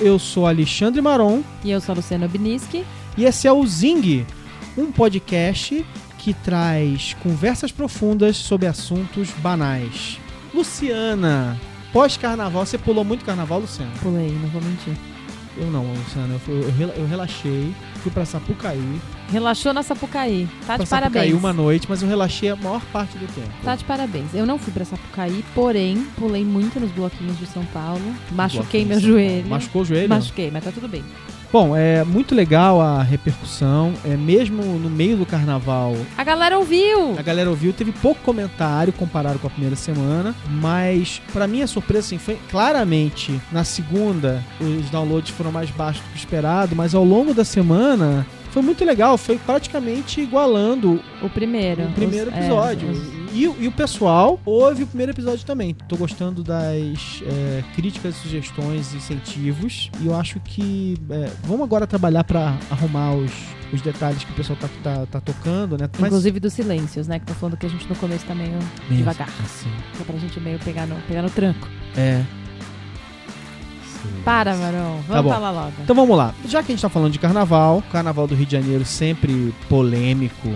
Eu sou Alexandre Maron E eu sou a Luciana Obniski. e esse é o Zing, um podcast que traz conversas profundas sobre assuntos banais. Luciana, pós-carnaval, você pulou muito carnaval, Luciana? Pulei, não vou mentir. Eu não, Luciana, eu, fui- eu rela- eu relaxei, fui pra Sapucaí. Relaxou na Sapucaí. Tá pra de Sapucaí parabéns. uma noite, mas eu relaxei a maior parte do tempo. Tá de parabéns. Eu não fui pra Sapucaí, porém, pulei muito nos bloquinhos de São Paulo. Machuquei Bloquinho meu de São Paulo. joelho. Machucou o joelho? Machuquei, mas tá tudo bem. Bom, é muito legal a repercussão, é mesmo no meio do carnaval A galera ouviu! A galera ouviu, teve pouco comentário comparado com a primeira semana, mas pra minha surpresa, assim, foi claramente na segunda os downloads foram mais baixos do que esperado, mas ao longo da semana foi muito legal, foi praticamente igualando O primeiro. o primeiro Os- é, episódio. os- E, e o pessoal ouve o primeiro episódio também. Tô gostando das é, críticas, sugestões, incentivos. E eu acho que é, vamos agora trabalhar pra arrumar os, os detalhes que o pessoal tá, tá, tá tocando, né? Mas- Inclusive dos silêncios, né? Que tô falando que a gente no começo tá meio Mesmo, devagar. assim. É pra gente meio pegar no, pegar no tranco. É. Para, Marão. Vamos Tá falar logo. Então vamos lá. Já que a gente tá falando de carnaval, carnaval do Rio de Janeiro sempre polêmico.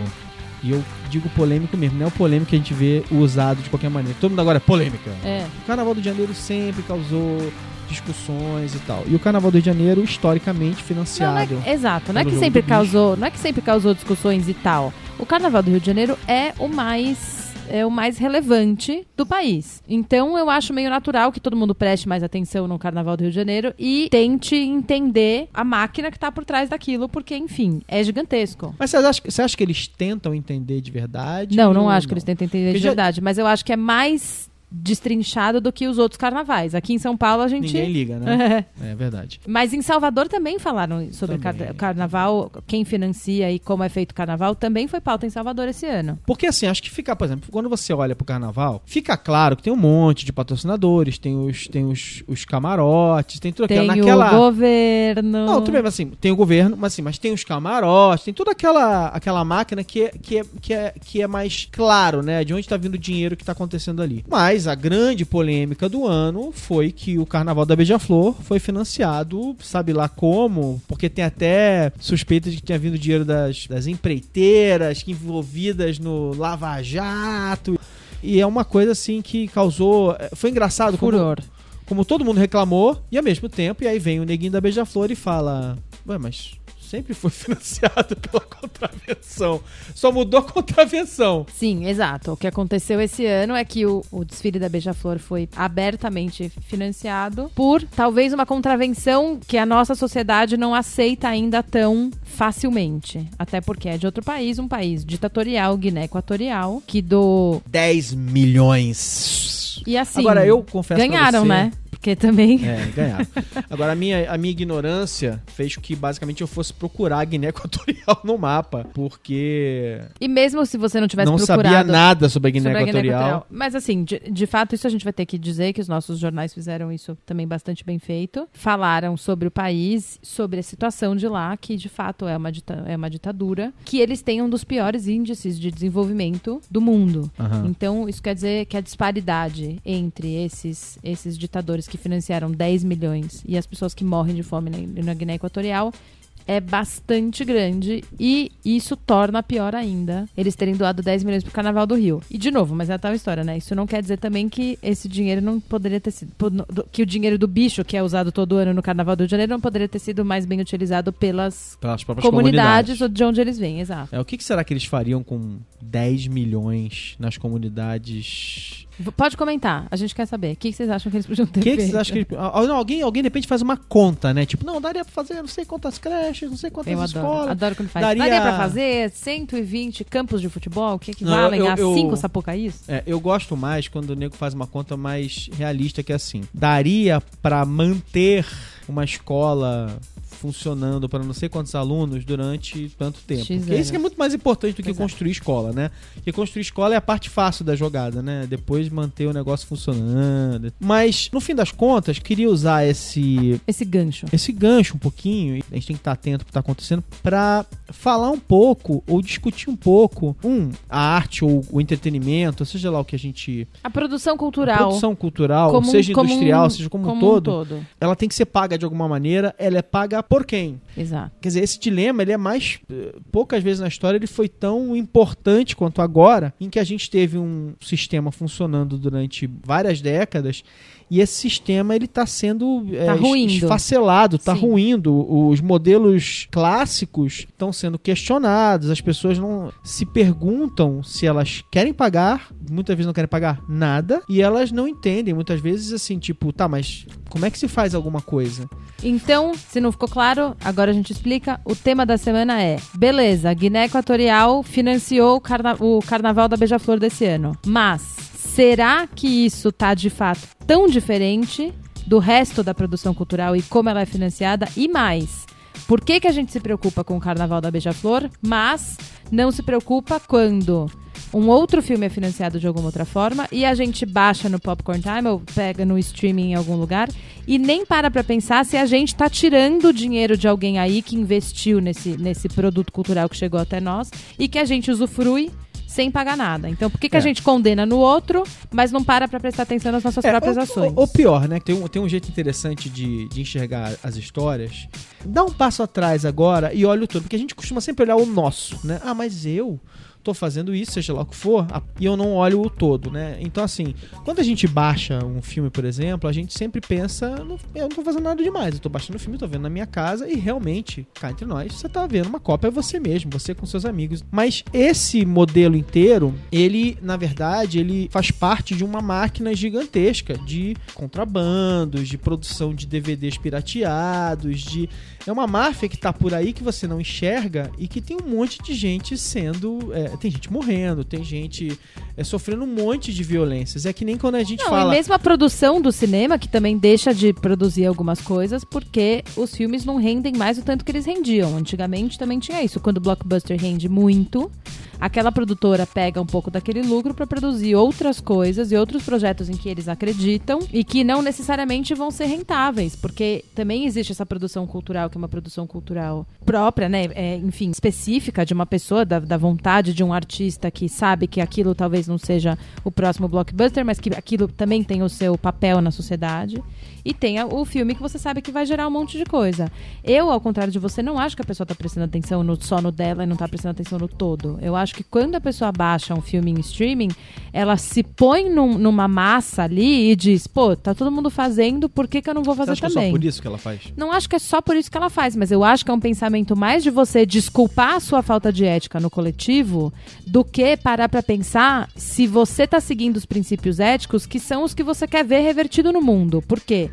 E eu digo polêmico mesmo, não é o polêmico que a gente vê usado de qualquer maneira. Todo mundo agora é polêmica. É. O carnaval do Rio de Janeiro sempre causou discussões e tal. E o carnaval do Rio de Janeiro, historicamente Não, não é, financiado. exato, não é que sempre causou, não é que sempre causou discussões e tal. O Carnaval do Rio de Janeiro é o mais é o mais relevante do país. Então eu acho meio natural que todo mundo preste mais atenção no Carnaval do Rio de Janeiro e tente entender a máquina que tá por trás daquilo, porque enfim, é gigantesco. Mas você acha, você acha que eles tentam entender de verdade? Não, não ou acho que eles tentem entender Porque de já- verdade, mas eu acho que é mais destrinchado do que os outros carnavais. Aqui em São Paulo a gente Ninguém liga, né? é verdade. Mas em Salvador também falaram sobre Também. carna- carnaval, quem financia e como é feito o carnaval, também foi pauta em Salvador esse ano. Porque assim, acho que fica, por exemplo, quando você olha pro carnaval, fica claro que tem um monte de patrocinadores, tem os, tem os, os camarotes, tem tudo Tem aquilo. Naquela. o governo. Não, tudo bem, mas assim, tem o governo, mas assim, mas tem os camarotes, tem toda aquela, aquela máquina que é, que, é, que, é, que é mais claro, né? De onde tá vindo o dinheiro que tá acontecendo ali. Mas a grande polêmica do ano foi que o Carnaval da Beija-Flor foi financiado, sabe lá como, porque tem até suspeita de que tinha vindo dinheiro das, das empreiteiras que envolvidas no Lava Jato. E é uma coisa assim que causou. Foi engraçado como, Furor. como todo mundo reclamou, e ao mesmo tempo, e aí vem o neguinho da Beija-Flor e fala: Ué, mas sempre foi financiado pela contravenção. Só mudou a contravenção. Sim, exato. O que aconteceu esse ano é que o, o desfile da Beija-Flor foi abertamente financiado por talvez uma contravenção que a nossa sociedade não aceita ainda tão facilmente. Até porque é de outro país, um país ditatorial, Guiné Equatorial, que do. 10 milhões. E assim. Agora, eu confesso Ganharam, você- né? Porque também. É, ganharam. Agora, a minha, a minha ignorância fez com que basicamente eu fosse procurar a Guiné Equatorial no mapa, porque E mesmo se você não tivesse não procurado. sabia nada sobre a Guiné Equatorial. Mas assim, de, de fato, isso a gente vai ter que dizer que os nossos jornais fizeram isso também bastante bem feito. Falaram sobre o país, sobre a situação de lá, que de fato é uma, dita- é uma ditadura, que eles têm um dos piores índices de desenvolvimento do mundo. Aham. Então, isso quer dizer que a disparidade entre esses, esses ditadores que financiaram 10 milhões e as pessoas que morrem de fome na, na Guiné Equatorial é bastante grande e isso torna pior ainda eles terem doado 10 milhões pro Carnaval do Rio. E de novo, mas é a tal história, né? Isso não quer dizer também que esse dinheiro não poderia ter sido que o dinheiro do bicho que é usado todo ano no Carnaval do Rio de Janeiro não poderia ter sido mais bem utilizado pelas Pelas próprias comunidades, de onde eles vêm, exato. É, o que, que será que eles fariam com 10 milhões nas comunidades? Pode comentar, a gente quer saber. O que que vocês acham que eles podiam ter O que, que feito? vocês acham que eles... Não, alguém, alguém de repente faz uma conta, né? Tipo, não, daria pra fazer não sei quantas creches, não sei quantas Eu adoro. escolas. Adoro quando faz. Daria- Daria, pra fazer 120 campos de futebol que Não, equivalem eu- a eu- 5 sapucaís? É, eu gosto mais quando o nego faz uma conta mais realista que é assim. Daria pra manter uma escola funcionando para não sei quantos alunos durante tanto tempo. Porque isso é muito mais importante do que Exato. construir escola, né? Porque construir escola é a parte fácil da jogada, né? Depois manter o negócio funcionando. Mas, no fim das contas, queria usar esse Esse gancho. esse gancho um pouquinho, e a gente tem que estar atento pro que está acontecendo, para falar um pouco ou discutir um pouco, um, a arte ou o entretenimento, seja lá o que a gente. A produção a cultural. produção cultural, como um- seja como um- industrial, seja como, um todo, todo. ela tem que ser paga de alguma maneira, ela é paga por quem? Exato. Quer dizer, esse dilema, ele é mais. eh, Poucas vezes na história ele foi tão importante quanto agora, em que a gente teve um sistema funcionando durante várias décadas. E esse sistema ele está sendo eh, Tá es- ruindo. esfacelado, está ruindo. Os modelos clássicos estão sendo questionados. As pessoas não se perguntam se elas querem pagar, muitas vezes não querem pagar nada, e elas não entendem. Muitas vezes assim, tipo, tá, mas como é que se faz alguma coisa? Então, se não ficou claro, agora a gente explica. O tema da semana é: beleza, Guiné Equatorial financiou o, carna- o carnaval da Beija-Flor desse ano. Mas será que isso tá de fato tão diferente do resto da produção cultural e como ela é financiada? E mais, por que, que a gente se preocupa com o carnaval da Beija-Flor, mas não se preocupa quando um outro filme é financiado de alguma outra forma e a gente baixa no Popcorn Time ou pega no streaming em algum lugar e nem para pra pensar se a gente tá tirando o dinheiro de alguém aí que investiu nesse, nesse produto cultural que chegou até nós e que a gente usufrui sem pagar nada. Então, por que, que É. a gente condena no outro, mas não para pra prestar atenção nas nossas próprias ou, ações? Ou, ou pior, né? Tem um, tem um jeito interessante de, de enxergar as histórias. Dá um passo atrás agora e olha o todo. Porque a gente costuma sempre olhar o nosso, né? Ah, mas eu tô fazendo isso, seja lá o que for, e eu não olho o todo, né? Então, assim, quando a gente baixa um filme, por exemplo, a gente sempre pensa, "Não- eu não tô fazendo nada demais, eu tô baixando o filme, tô vendo na minha casa e realmente, cá entre nós, você tá vendo uma cópia é você mesmo, você com seus amigos. Mas esse modelo inteiro, ele, na verdade, ele faz parte de uma máquina gigantesca de contrabandos, de produção de DVDs pirateados, de é uma máfia que tá por aí que você não enxerga e que tem um monte de gente sendo. é, tem gente morrendo, tem gente é, sofrendo um monte de violências. É que nem quando a gente Não, fala. e mesmo a produção do cinema, que também deixa de produzir algumas coisas, porque os filmes não rendem mais o tanto que eles rendiam. Antigamente também tinha isso. Quando o blockbuster rende muito, aquela produtora pega um pouco daquele lucro para produzir outras coisas e outros projetos em que eles acreditam e que não necessariamente vão ser rentáveis, porque também existe essa produção cultural, que é uma produção cultural própria, né? É, enfim, específica de uma pessoa, da, da vontade de um artista que sabe que aquilo talvez não seja o próximo blockbuster, mas que aquilo também tem o seu papel na sociedade. E tem o filme que você sabe que vai gerar um monte de coisa. Eu, ao contrário de você, não acho que a pessoa tá prestando atenção no, só no dela e não tá prestando atenção no todo. Eu acho que quando a pessoa baixa um filme em streaming, ela se põe num- numa massa ali e diz, pô, tá todo mundo fazendo, por que, que eu não vou fazer que é também? só por isso que ela faz? Não acho que é só por isso que ela faz, mas eu acho que é um pensamento mais de você desculpar a sua falta de ética no coletivo do que parar pra pensar se você tá seguindo os princípios éticos que são os que você quer ver revertido no mundo. Por quê?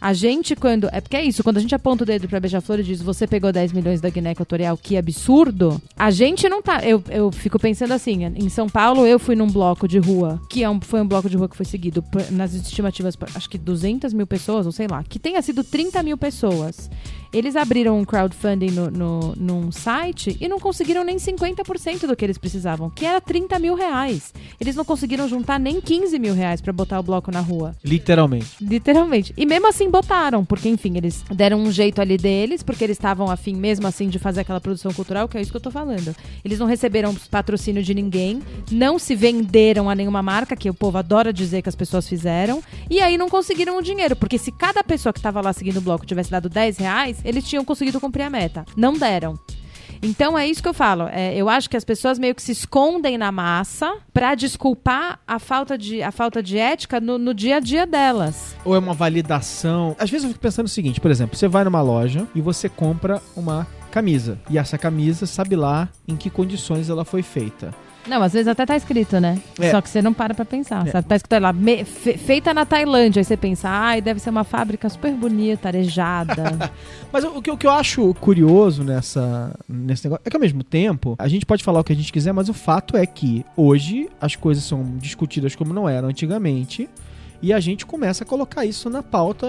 A gente, quando. É porque é isso, quando a gente aponta o dedo pra Beija-Flor e diz você pegou 10 milhões da Guiné Equatorial, que absurdo, a gente não tá. Eu, eu fico pensando assim, em São Paulo eu fui num bloco de rua, que é um, foi um bloco de rua que foi seguido nas estimativas, por, acho que 200 mil pessoas, ou sei lá, que tenha sido 30 mil pessoas. Eles abriram um crowdfunding no, no, num site e não conseguiram nem 50% do que eles precisavam, que era 30 mil reais. Eles não conseguiram juntar nem 15 mil reais pra botar o bloco na rua. Literalmente. Literalmente. E mesmo assim botaram, porque enfim, eles deram um jeito ali deles, porque eles estavam afim mesmo assim de fazer aquela produção cultural, que é isso que eu tô falando. Eles não receberam patrocínio de ninguém, não se venderam a nenhuma marca, que o povo adora dizer que as pessoas fizeram, e aí não conseguiram o dinheiro, porque se cada pessoa que tava lá seguindo o bloco tivesse dado 10 reais, eles tinham conseguido cumprir a meta. Não deram. Então é isso que eu falo. É, eu acho que as pessoas meio que se escondem na massa pra desculpar a falta de, a falta de ética no, no dia a dia delas. Ou é uma validação. Às vezes eu fico pensando o seguinte, por exemplo, você vai numa loja e você compra uma camisa. E essa camisa sabe lá em que condições ela foi feita. Não, às vezes até tá escrito, né? É. Só que você não para pra pensar. É. Sabe? Tá escrito lá, me- fe- feita na Tailândia. Aí você pensa, ai, deve ser uma fábrica super bonita, arejada. Mas o que, o que eu acho curioso nessa, nesse negócio é que ao mesmo tempo a gente pode falar o que a gente quiser, mas o fato é que hoje as coisas são discutidas como não eram antigamente. E a gente começa a colocar isso na pauta,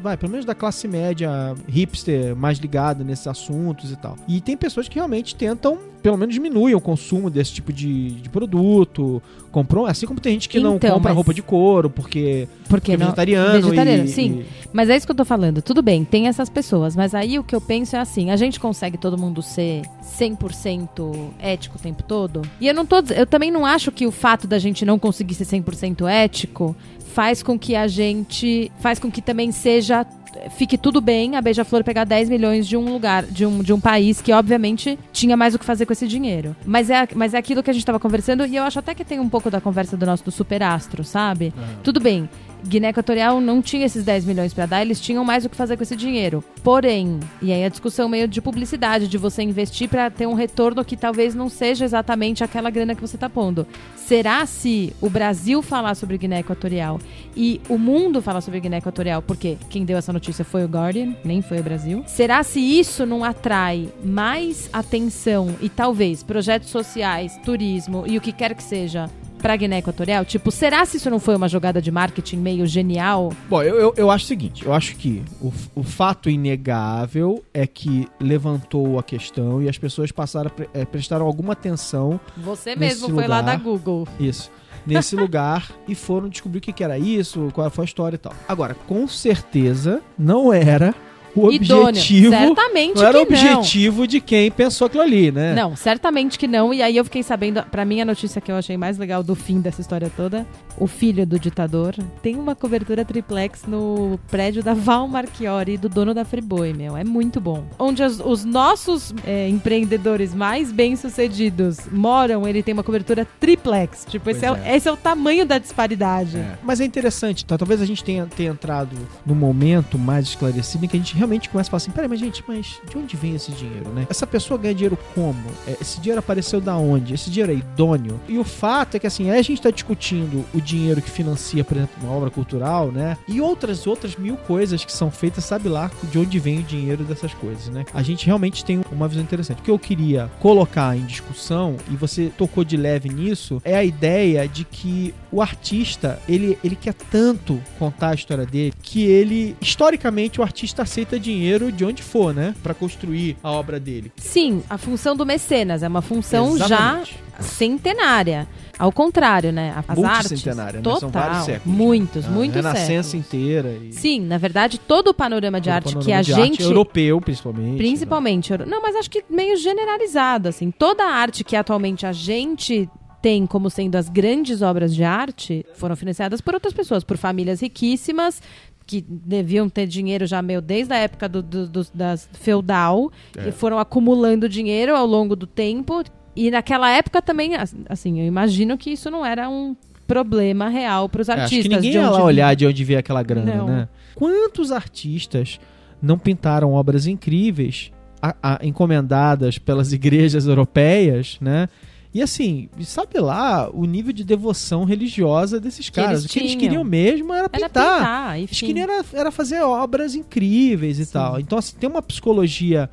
vai, pelo menos da classe média hipster, mais ligada nesses assuntos e tal. E tem pessoas que realmente tentam, pelo menos diminuem o consumo desse tipo de, de produto, compram, assim como tem gente que não Então, compra mas- roupa de couro porque, Porque porque é não- vegetariano, vegetariano, e- sim. e- Mas é isso que eu tô falando. Tudo bem, tem essas pessoas, mas aí o que eu penso é assim, a gente consegue todo mundo ser 100% ético o tempo todo? E eu não tô, eu também não acho que o fato da gente não conseguir ser 100% ético faz com que a gente, faz com que também seja fique tudo bem a Beija-Flor pegar 10 milhões de um lugar, de um, de um país que, obviamente, tinha mais o que fazer com esse dinheiro. Mas é, mas é aquilo que a gente tava conversando, e eu acho até que tem um pouco da conversa do nosso do superastro, sabe? Tudo bem. Guiné Equatorial não tinha esses 10 milhões pra dar, eles tinham mais o que fazer com esse dinheiro. Porém, e aí a discussão meio de publicidade, de você investir pra ter um retorno que talvez não seja exatamente aquela grana que você tá pondo. Será se o Brasil falar sobre Guiné Equatorial e o mundo falar sobre Guiné Equatorial, porque quem deu essa notícia foi o Guardian, nem foi o Brasil. Será se isso não atrai mais atenção e talvez projetos sociais, turismo e o que quer que seja pra Guiné Equatorial? Tipo, será se isso não foi uma jogada de marketing meio genial? Bom, eu, eu, eu acho o seguinte, eu acho que o, o fato inegável é que levantou a questão e as pessoas passaram a eh, prestaram alguma atenção Você mesmo foi lá da Google. Isso. Nesse lugar e foram descobrir o que, que era isso, qual foi a história e tal. Agora, com certeza não era o Idôneo. objetivo. Certamente Não era o que não. objetivo de quem pensou aquilo ali, né? Não, certamente que não. E aí eu fiquei sabendo, pra mim a notícia que eu achei mais legal do fim dessa história toda, o filho do ditador tem uma cobertura triplex no prédio da Val Marchiori, do dono da Friboi, meu. É muito bom. Onde as- os nossos é, empreendedores mais bem-sucedidos moram, ele tem uma cobertura triplex. Tipo, esse é, é. esse é o tamanho da disparidade. É. Mas é interessante, tá? talvez a gente tenha, tenha entrado num momento mais esclarecido em que a gente realmente começa a falar assim: peraí, mas gente, mas de onde vem esse dinheiro, né? Essa pessoa ganha dinheiro como? É, esse dinheiro apareceu da onde? Esse dinheiro é idôneo? E o fato é que, assim, a gente tá discutindo o dinheiro que financia, por exemplo, uma obra cultural, né? E outras, outras mil coisas que são feitas, sabe lá de onde vem o dinheiro dessas coisas, né? A gente realmente tem uma visão interessante. O que eu queria colocar em discussão, e você tocou de leve nisso, é a ideia de que o artista, ele, ele quer tanto contar a história dele, que ele, historicamente, o artista aceita dinheiro de onde for, né? Pra construir a obra dele. Sim, a função do mecenas é uma função Exatamente. já centenária. Ao contrário, né? As artes. Multicentenária, né? Total. São vários séculos. Muitos, A muitos Renascença séculos. inteira. E Sim, na verdade, todo o panorama de todo arte que panorama a de arte gente. europeu, principalmente. Principalmente. euro- Não, mas acho que meio generalizado, assim. Toda a arte que atualmente a gente tem como sendo as grandes obras de arte foram financiadas por outras pessoas, por famílias riquíssimas que deviam ter dinheiro já meio desde a época do, do- do- das feudal É. e foram acumulando dinheiro ao longo do tempo e naquela época também as- assim eu imagino que isso não era um problema real para os É, artistas acho que ninguém de ia lá olhar de onde veio aquela grana, Não. né? Quantos artistas não pintaram obras incríveis a- a- encomendadas pelas igrejas europeias, né? E assim, sabe lá o nível de devoção religiosa desses Que caras. o que eles queriam mesmo era era pintar. pintar, Eles queriam era, era fazer obras incríveis e Sim. tal. Então, assim, tem uma psicologia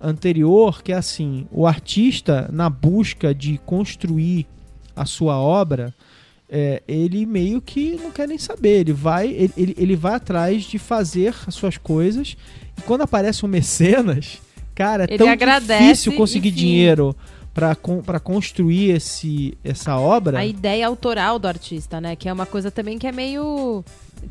anterior que é assim: o artista, na busca de construir a sua obra, é, ele meio que não quer nem saber. Ele vai, ele, ele, vai atrás de fazer as suas coisas. E quando aparece um mecenas, cara, é Ele tão difícil conseguir enfim. dinheiro para construir esse, essa obra. a ideia autoral do artista, né? Que é uma coisa também que é meio.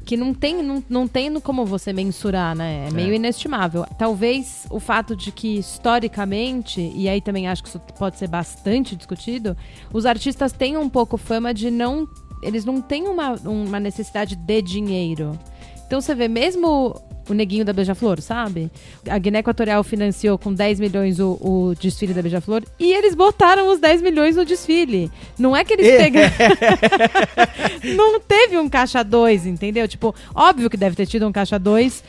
que não tem, não, não tem como você mensurar, né? É meio É. inestimável. Talvez o fato de que, historicamente, e aí também acho que isso pode ser bastante discutido, os artistas têm um pouco fama de não. Eles não têm uma, uma necessidade de dinheiro. Então você vê, mesmo o neguinho da Beija-Flor, sabe? A Guiné Equatorial financiou com 10 milhões o, o desfile da Beija-Flor e eles botaram os 10 milhões no desfile. Não é que eles É. pegaram. não teve um caixa 2, entendeu? Tipo, óbvio que deve ter tido um caixa 2.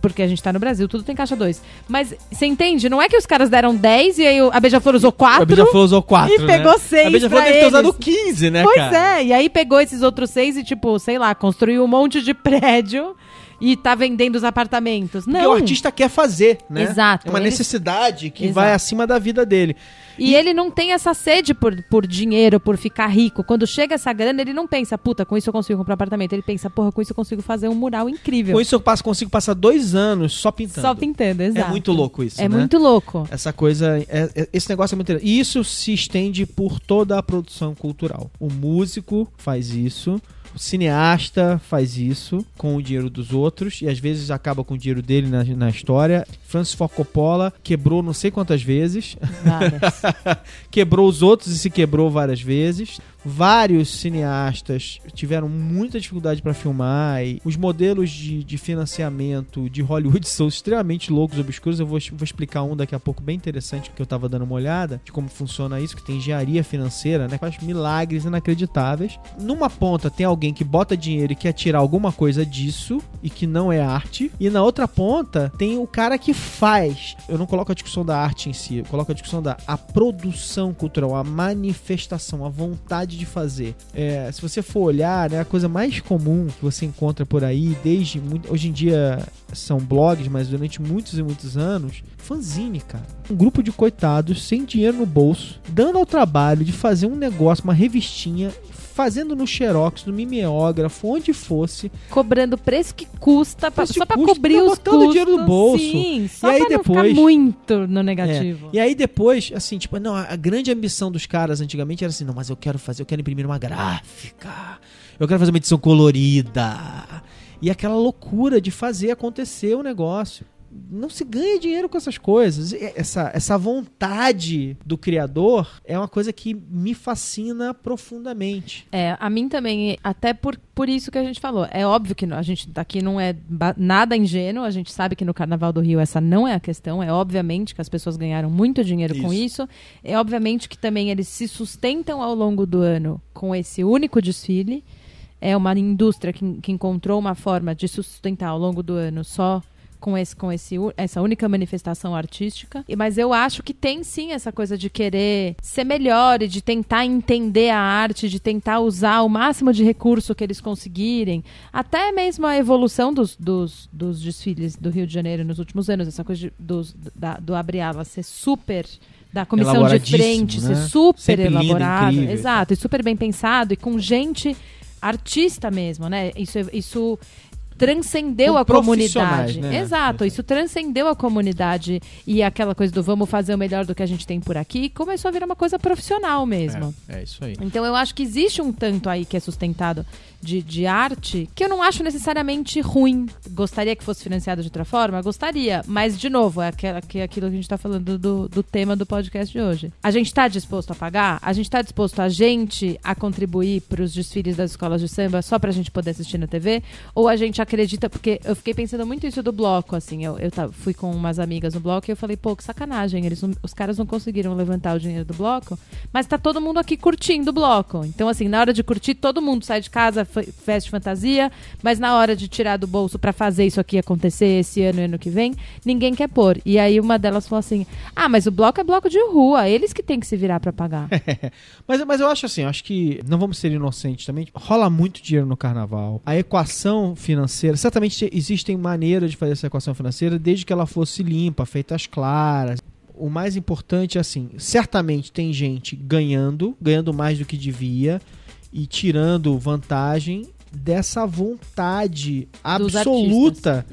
Porque a gente tá no Brasil, tudo tem caixa 2. Mas você entende? Não é que os caras deram 10 e aí a Beija-Flor usou 4. A Beija-Flor usou 4. e pegou seis A Beija-Flor deve ter usado 15, né, Pois cara? é, e aí pegou esses outros seis e, tipo, sei lá, construiu um monte de prédio e tá vendendo os apartamentos. Porque Não. o artista quer fazer, né? Exato. É uma Eles- necessidade que Exato. vai acima da vida dele. E ele não tem essa sede por, por dinheiro, por ficar rico. Quando chega essa grana, ele não pensa, puta, com isso eu consigo comprar um apartamento. Ele pensa, porra, com isso eu consigo fazer um mural incrível. Com isso eu passo, consigo passar dois anos só pintando. Só pintando, exato. É muito louco isso, É né? muito louco. Essa coisa, é- é- esse negócio é muito interessante. E isso se estende por toda a produção cultural. O músico faz isso, o cineasta faz isso com o dinheiro dos outros e às vezes acaba com o dinheiro dele na, na história. Francis Ford Coppola quebrou não sei quantas vezes, quebrou os outros e se quebrou várias vezes. Vários cineastas tiveram muita dificuldade para filmar. E os modelos de, de financiamento de Hollywood são extremamente loucos, obscuros. Eu vou, vou explicar um daqui a pouco bem interessante que eu tava dando uma olhada de como funciona isso, que tem engenharia financeira, né? Faz milagres inacreditáveis. Numa ponta tem alguém que bota dinheiro e quer tirar alguma coisa disso e que não é arte. E na outra ponta tem o cara que faz. Eu não coloco a discussão da arte em si, eu coloco a discussão da a produção cultural, a manifestação, a vontade de fazer. É, se você for olhar, né, a coisa mais comum que você encontra por aí, desde muito, hoje em dia são blogs, mas durante muitos e muitos anos, fanzine, cara. Um grupo de coitados sem dinheiro no bolso, dando ao trabalho de fazer um negócio, uma revistinha, fazendo no xerox, no mimeógrafo, onde fosse, Cobrando o preço que custa, pra- Preço só custa, cobrir tá os botando custos. dinheiro no bolso. Sim, só E aí depois- muito no negativo. É. E aí depois, assim, tipo, não, a a grande ambição dos caras antigamente era assim, não, mas eu quero fazer, eu quero imprimir uma gráfica, eu quero fazer uma edição colorida. E aquela loucura de fazer acontecer o negócio. Não se ganha dinheiro com essas coisas. Essa, essa vontade do criador é uma coisa que me fascina profundamente. É, a mim também, até por, por isso que a gente falou. É óbvio que a gente daqui não é nada ingênuo, a gente sabe que no Carnaval do Rio essa não é a questão. É obviamente que as pessoas ganharam muito dinheiro com isso. É obviamente que também eles se sustentam ao longo do ano com esse único desfile. É uma indústria que, que encontrou uma forma de se sustentar ao longo do ano só com, esse, com esse, essa única manifestação artística. E- Mas eu acho que tem sim essa coisa de querer ser melhor e de tentar entender a arte, de tentar usar o máximo de recurso que eles conseguirem. Até mesmo a evolução dos, dos, dos desfiles do Rio de Janeiro nos últimos anos, essa coisa de, dos, da, do Abre Ala ser super. Da comissão de frente né? ser super Sempre lindo, elaborado. incrível. Exato, e super bem pensado e com gente artista mesmo, né? Isso, isso transcendeu Com a comunidade. né? Exato, isso transcendeu a comunidade e aquela coisa do vamos fazer o melhor do que a gente tem por aqui começou a virar uma coisa profissional mesmo. É, é isso aí. Então eu acho que existe um tanto aí que é sustentado de, de arte que eu não acho necessariamente ruim. Gostaria que fosse financiado de outra forma? Gostaria. Mas, de novo, é aquilo que a gente está falando do, do tema do podcast de hoje. A gente está disposto a pagar? A gente está disposto a gente a contribuir para os desfiles das escolas de samba só para a gente poder assistir na TV? Ou a gente acredita, porque eu fiquei pensando muito isso do bloco, assim, eu, eu fui com umas amigas no bloco e eu falei, pô, que sacanagem, eles não- os caras não conseguiram levantar o dinheiro do bloco, mas tá todo mundo aqui curtindo o bloco. Então, assim, na hora de curtir, todo mundo sai de casa, fe- veste fantasia, mas na hora de tirar do bolso pra fazer isso aqui acontecer esse ano e ano que vem, ninguém quer pôr. E aí uma delas falou assim: ah, mas o bloco é bloco de rua, eles que têm que se virar pra pagar. Mas, mas eu acho assim, acho que não vamos ser inocentes também. Rola muito dinheiro no carnaval. A equação financeira, certamente existem maneiras de fazer essa equação financeira desde que ela fosse limpa, feita às claras. O mais importante é assim, certamente tem gente ganhando, ganhando mais do que devia e tirando vantagem dessa vontade absoluta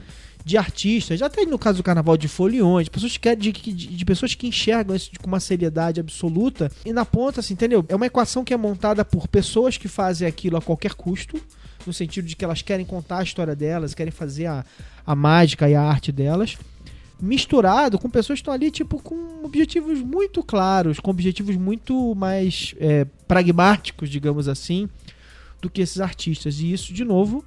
de artistas, até no caso do carnaval de foliões, de pessoas que, de, de, de pessoas que enxergam isso com uma seriedade absoluta e na ponta, assim, entendeu? É uma equação que é montada por pessoas que fazem aquilo a qualquer custo, no sentido de que elas querem contar a história delas, querem fazer a, a mágica e a arte delas, misturado com pessoas que estão ali, tipo, com objetivos muito claros, com objetivos muito mais é, pragmáticos, digamos assim, do que esses artistas. E isso, de novo,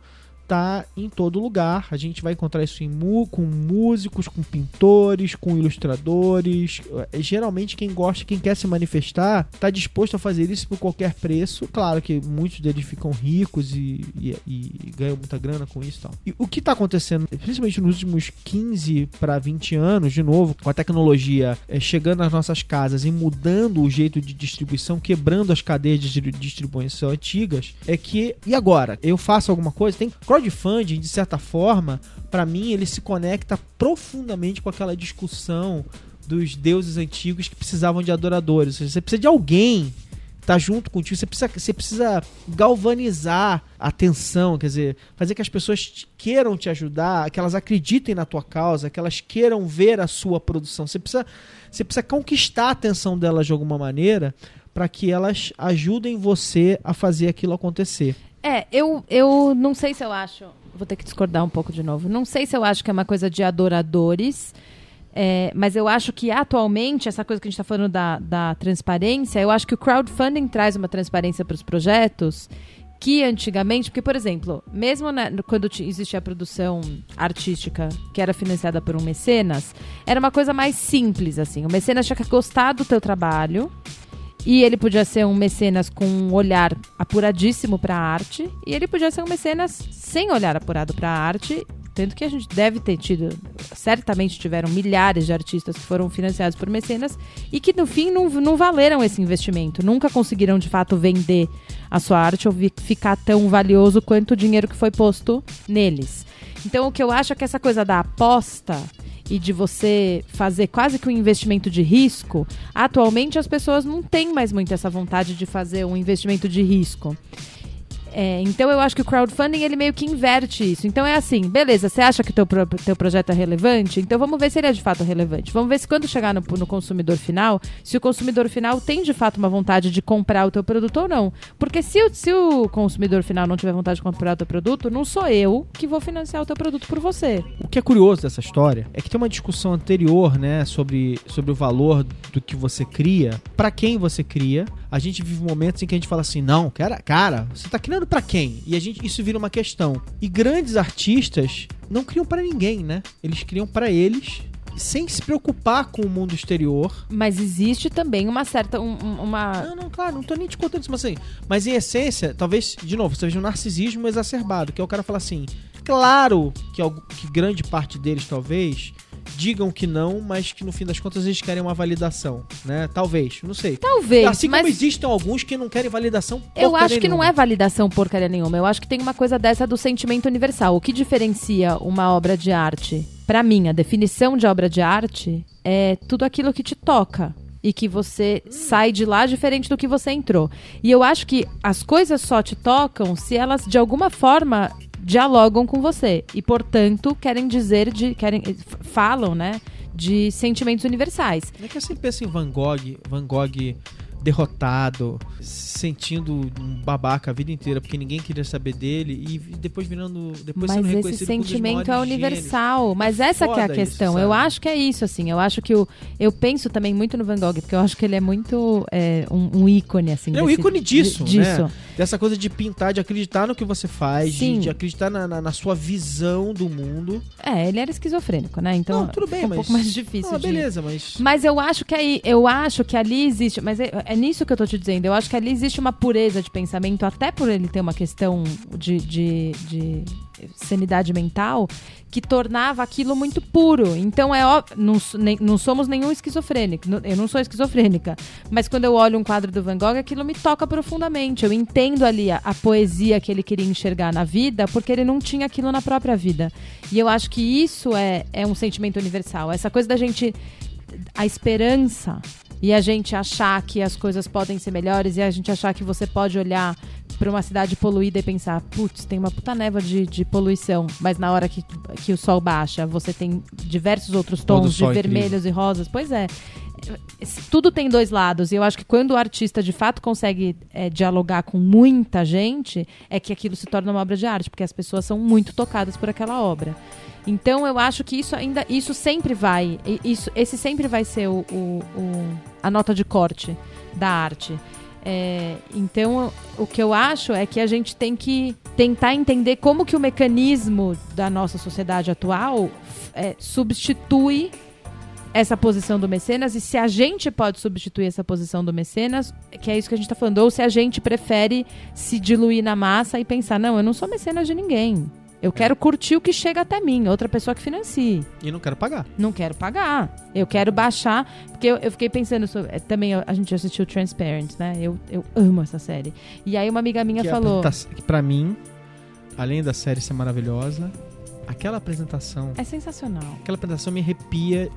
tá em todo lugar. A gente vai encontrar isso em com músicos, com pintores, com ilustradores. É, Geralmente quem gosta, quem quer se manifestar, tá disposto a fazer isso por qualquer preço. Claro que muitos deles ficam ricos e, e- e ganham muita grana com isso e tal. E o que tá acontecendo, principalmente nos últimos 15 para 20 anos, de novo, com a tecnologia é, chegando nas nossas casas e mudando o jeito de distribuição, quebrando as cadeias de distri- distribuição antigas, é que, e agora? Eu faço alguma coisa? Tem crowdfunding, de certa forma, para mim, ele se conecta profundamente com aquela discussão dos deuses antigos que precisavam de adoradores. Ou seja, você precisa de alguém tá junto contigo, você precisa, você precisa galvanizar a atenção, quer dizer, fazer que as pessoas te- queiram te ajudar, que elas acreditem na tua causa, que elas queiram ver a sua produção. Você precisa, você precisa conquistar a atenção delas de alguma maneira para que elas ajudem você a fazer aquilo acontecer. É, eu, eu não sei se eu acho. Vou ter que discordar um pouco de novo. Não sei se eu acho que é uma coisa de adoradores. é, mas eu acho que atualmente, essa coisa que a gente está falando da, da transparência, eu acho que o crowdfunding traz uma transparência para os projetos que antigamente, porque, por exemplo, mesmo na- quando ti- existia a produção artística que era financiada por um mecenas, era uma coisa mais simples, assim. O mecenas tinha que gostar do teu trabalho, e ele podia ser um mecenas com um olhar apuradíssimo para a arte, e ele podia ser um mecenas sem olhar apurado para a arte, tanto que a gente deve ter tido, certamente tiveram milhares de artistas que foram financiados por mecenas e que no fim não, não valeram esse investimento, nunca conseguiram de fato vender a sua arte ou ficar tão valioso quanto o dinheiro que foi posto neles. Então o que eu acho é que essa coisa da aposta e de você fazer quase que um investimento de risco, atualmente as pessoas não têm mais muito essa vontade de fazer um investimento de risco. É, então eu acho que o crowdfunding ele meio que inverte isso. Então é assim, beleza, você acha que teu, pro, teu projeto é relevante? Então vamos ver se ele é de fato relevante. Vamos ver se quando chegar no, no consumidor final, se o consumidor final tem de fato uma vontade de comprar o teu produto ou não. Porque se o, se o consumidor final não tiver vontade de comprar o teu produto, não sou eu que vou financiar o teu produto por você. O que é curioso dessa história é que tem uma discussão anterior, né, sobre, sobre o valor do que você cria, pra quem você cria. A gente vive momentos em que a gente fala assim: "Não, cara, cara, você tá criando pra quem?" E a gente isso vira uma questão. E grandes artistas não criam pra ninguém, né? Eles criam pra eles sem se preocupar com o mundo exterior. Mas existe também uma certa. um- um- uma. Não, não, claro, não tô nem te contando isso, mas assim, mas em essência, talvez, de novo, você veja um narcisismo exacerbado, que é o cara falar assim, claro que, que grande parte deles, talvez, digam que não, mas que no fim das contas eles querem uma validação, né? Talvez, não sei. Talvez. assim como mas... existem alguns que não querem validação Eu acho que não nenhuma. é validação porcaria nenhuma. Eu acho que tem uma coisa dessa do sentimento universal. O que diferencia uma obra de arte, pra mim, a definição de obra de arte é tudo aquilo que te toca. E que você sai de lá diferente do que você entrou. E eu acho que as coisas só te tocam se elas, de alguma forma, dialogam com você. E, portanto, querem dizer de. Querem, falam, né? De sentimentos universais. Não é que eu sempre penso em Van Gogh, Van Gogh derrotado, sentindo um babaca a vida inteira porque ninguém queria saber dele e depois virando, depois sendo Mas esse um dos sentimento é maiores gênios. universal. Mas essa que é a isso, questão. sabe? eu acho que é isso, assim. Eu acho que o. Eu penso também muito no Van Gogh, porque eu acho que ele é muito é, um, um ícone, assim. Ele é um ícone disso, di- disso. né? Dessa coisa de pintar, de acreditar no que você faz, de, de acreditar na, na- na sua visão do mundo. É, ele era esquizofrênico, né? Então. Não, tudo bem, fica um mas- pouco mais difícil Ah, de. beleza, mas. Mas eu acho que aí, eu acho que ali existe, mas é, é nisso que eu tô te dizendo. Eu acho que ali existe uma pureza de pensamento, até por ele ter uma questão de, de, de sanidade mental, que tornava aquilo muito puro. Então é óbvio, não, não somos nenhum esquizofrênico. Eu não sou esquizofrênica. Mas quando eu olho um quadro do Van Gogh, aquilo me toca profundamente. Eu entendo ali a, a poesia que ele queria enxergar na vida, porque ele não tinha aquilo na própria vida. E eu acho que isso é, é um sentimento universal. Essa coisa da gente a esperança e a gente achar que as coisas podem ser melhores e a gente achar que você pode olhar para uma cidade poluída e pensar, putz, tem uma puta névoa de, de poluição, mas na hora que, que o sol baixa, você tem diversos outros tons de vermelhos e rosas. Pois é. Tudo tem dois lados, e eu acho que quando o artista de fato consegue é, dialogar com muita gente, é que aquilo se torna uma obra de arte, porque as pessoas são muito tocadas por aquela obra. Então eu acho que isso ainda, isso sempre vai, isso, esse sempre vai ser o, o- o- a nota de corte da arte. É, então o que eu acho é que a gente tem que tentar entender como que o mecanismo da nossa sociedade atual é, substitui essa posição do mecenas e se a gente pode substituir essa posição do mecenas, que é isso que a gente está falando, ou se a gente prefere se diluir na massa e pensar, não, eu não sou mecenas de ninguém. Eu quero curtir o que chega até mim, outra pessoa que financie. E não quero pagar. Não quero pagar. Eu quero baixar. Porque eu, eu fiquei pensando sobre. é, Também eu- a gente assistiu Transparent, né? Eu, eu amo essa série. E aí uma amiga minha que falou. apresenta- que pra mim além da série ser maravilhosa, aquela apresentação, É sensacional. aquela apresentação me arrepia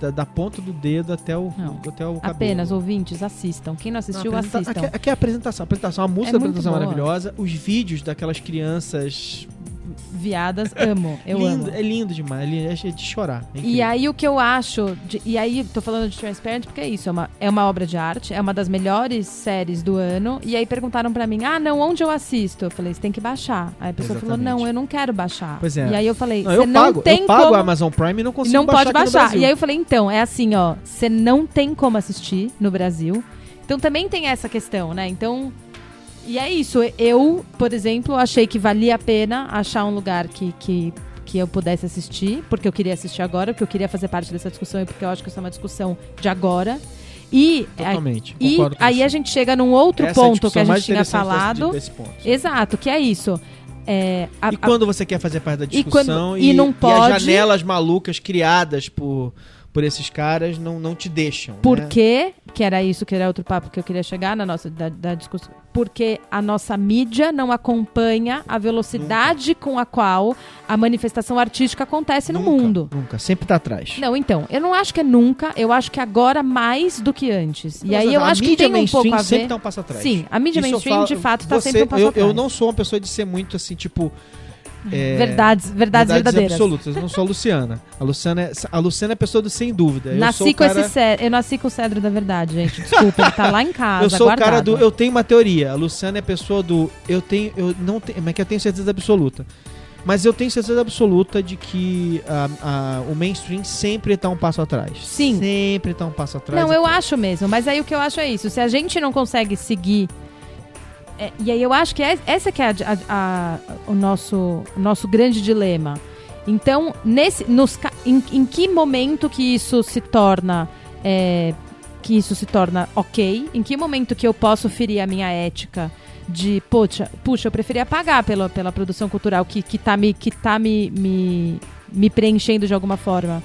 da, da ponta do dedo até o, Não. até o cabelo. Apenas ouvintes, assistam. Quem não assistiu, Não, assistam. Aqui, aqui é a apresentação. A apresentação, a música É da apresentação boa. maravilhosa. Os vídeos daquelas crianças. Viadas, amo. Eu lindo, amo. É lindo demais. É lindo, é de chorar. É E aí o que eu acho, de- e aí tô falando de Transparent porque é isso, é uma, é uma obra de arte, é uma das melhores séries do ano. E aí perguntaram pra mim, ah, não, onde eu assisto? Eu falei, você tem que baixar. Aí a pessoa falou, Exatamente. não, eu não quero baixar. Pois é. E aí eu falei, Não, você eu não pago, tem eu pago como... a Amazon Prime e não consigo não baixar pode aqui no baixar. E aí eu falei, então, é assim, ó, você não tem como assistir no Brasil. Então também tem essa questão, né? Então, e é isso. Eu, por exemplo, achei que valia a pena achar um lugar que, que, que eu pudesse assistir, porque eu queria assistir agora, porque eu queria fazer parte dessa discussão e porque eu acho que isso é uma discussão de agora. E, Totalmente. e concordo com aí a gente chega num outro Essa é a ponto que discussão a mais gente tinha desse- falado. desse ponto. Exato, que é isso. É, a- E a- quando você quer fazer parte da E discussão quando- e não as pode- janelas malucas criadas por, por esses caras não, não te deixam. Por né? quê? Que era isso que era outro papo que eu queria chegar na nossa da, da discussão. Porque a nossa mídia não acompanha a velocidade com a qual a manifestação artística acontece no Nunca, mundo. Nunca, sempre tá atrás. Não, então, eu não acho que é nunca, eu acho que agora mais do que antes. E aí eu acho que tem um pouco a sempre ver. tá um passo atrás. Sim, a mídia Isso mainstream falo- de fato tá você- sempre um passo eu, atrás. eu não sou uma pessoa de ser muito assim, tipo. É, verdades, verdades, verdadeiras. absolutas. Eu não sou a Luciana. A Luciana é, a Luciana é a pessoa do sem dúvida. Eu Nasci com cara, esse cedro. Eu nasci com o cedro da verdade, gente. Desculpa, ele tá lá em casa. Eu sou o cara guardado. do. Eu tenho uma teoria. A Luciana é a pessoa do. Eu tenho. Eu não tenho. Mas é que eu tenho certeza absoluta. Mas eu tenho certeza absoluta de que a- a- o mainstream sempre tá um passo atrás. Sim. Sempre tá um passo atrás. Não, eu acho mesmo, mas aí o que eu acho é isso. Se a gente não consegue seguir. É, e aí eu acho que é- essa que é a- a- a- o nosso, nosso grande dilema. Então, nesse, nos, em, em que momento que isso se torna. é, que isso se torna ok? Em que momento que eu posso ferir a minha ética de, puxa, puxa eu preferia pagar pela, pela produção cultural que, que tá, me, que tá me, me, me preenchendo de alguma forma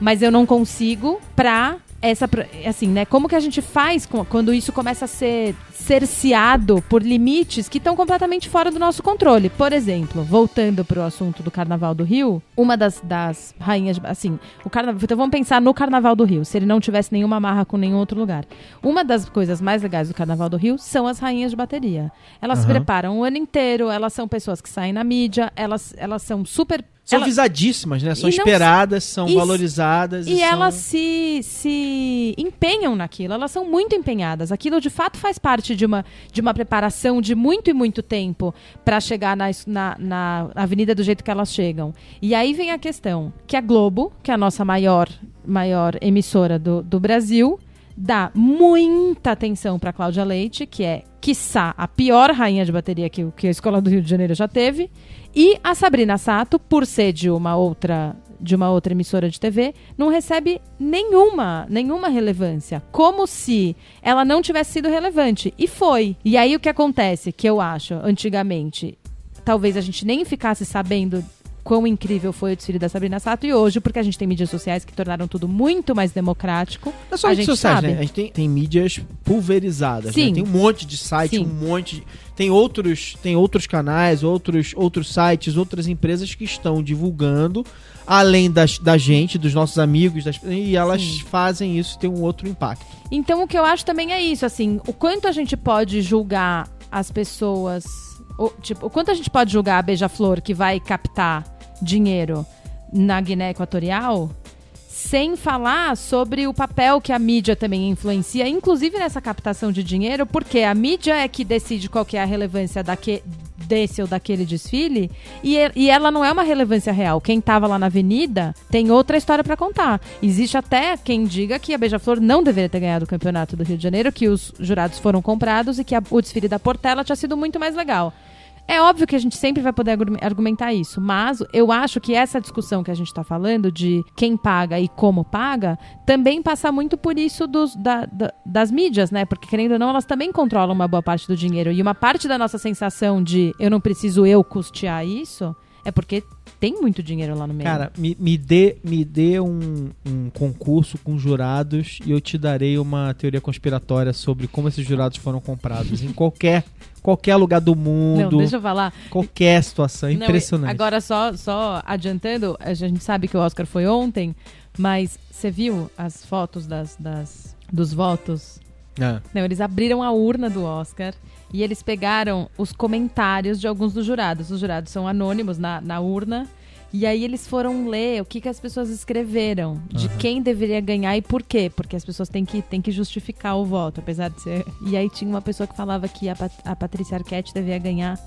mas eu não consigo pra essa assim, né? Como que a gente faz com- quando isso começa a ser cerceado por limites que estão completamente fora do nosso controle? Por exemplo, voltando pro assunto do Carnaval do Rio, uma das, das rainhas, assim, o carnaval, então vamos pensar no Carnaval do Rio, se ele não tivesse nenhuma amarra com nenhum outro lugar. Uma das coisas mais legais do Carnaval do Rio são as rainhas de bateria. Elas se Aham. preparam o ano inteiro, elas são pessoas que saem na mídia, elas, elas são super São ela- visadíssimas, né? São E não- esperadas, são e- valorizadas. E são- elas se, se empenham naquilo, elas são muito empenhadas. Aquilo de fato faz parte de uma, de uma preparação de muito e muito tempo para chegar na, na, na avenida do jeito que elas chegam. E aí vem a questão: que a Globo, que é a nossa maior, maior emissora do, do Brasil, dá muita atenção para Cláudia Leite, que é, quiçá, a pior rainha de bateria que, que a Escola do Rio de Janeiro já teve, e a Sabrina Sato, por ser de uma outra de uma outra emissora de TV, não recebe nenhuma, nenhuma relevância, como se ela não tivesse sido relevante e foi. E aí o que acontece, que eu acho, antigamente, talvez a gente nem ficasse sabendo quão incrível foi o desfile da Sabrina Sato e hoje, porque a gente tem mídias sociais que tornaram tudo muito mais democrático, Não é só a gente sociais, sabe. né? A gente tem, tem mídias pulverizadas, Sim. né? Tem um monte de site, Sim. um monte de... Tem outros, tem outros canais, outros, outros sites, outras empresas que estão divulgando, além das, da gente, dos nossos amigos, das- e elas Sim. fazem isso ter um outro impacto. Então o que eu acho também é isso, assim, o quanto a gente pode julgar as pessoas, o, tipo, o quanto a gente pode julgar a Beija-Flor que vai captar dinheiro na Guiné Equatorial, sem falar sobre o papel que a mídia também influencia, inclusive nessa captação de dinheiro, porque a mídia é que decide qual que é a relevância daque, desse ou daquele desfile, e, e- ela não é uma relevância real. Quem estava lá na avenida tem outra história para contar. Existe até quem diga que a Beija-Flor não deveria ter ganhado o campeonato do Rio de Janeiro, que os jurados foram comprados e que a- o desfile da Portela tinha sido muito mais legal. É óbvio que a gente sempre vai poder argu- argumentar isso, mas eu acho que essa discussão que a gente está falando de quem paga e como paga também passa muito por isso dos, da- da- das mídias, né? Porque querendo ou não, elas também controlam uma boa parte do dinheiro. E uma parte da nossa sensação de eu não preciso eu custear isso é porque tem muito dinheiro lá no meio. Cara, me, me dê, me dê um, um concurso com jurados e eu te darei uma teoria conspiratória sobre como esses jurados foram comprados. em qualquer, qualquer lugar do mundo, não, deixa eu falar. qualquer situação. É Não, Impressionante. agora, só, só adiantando, a gente sabe que o Oscar foi ontem, mas você viu as fotos das, das, dos votos? Ah, Não, eles abriram a urna do Oscar e eles pegaram os comentários de alguns dos jurados. Os jurados são anônimos na, na urna. E aí eles foram ler o que, que as pessoas escreveram, de Aham. quem deveria ganhar e por quê. Porque as pessoas têm que, têm que justificar o voto, apesar de ser. E aí tinha uma pessoa que falava que a, Pat- a Patrícia Arquette devia ganhar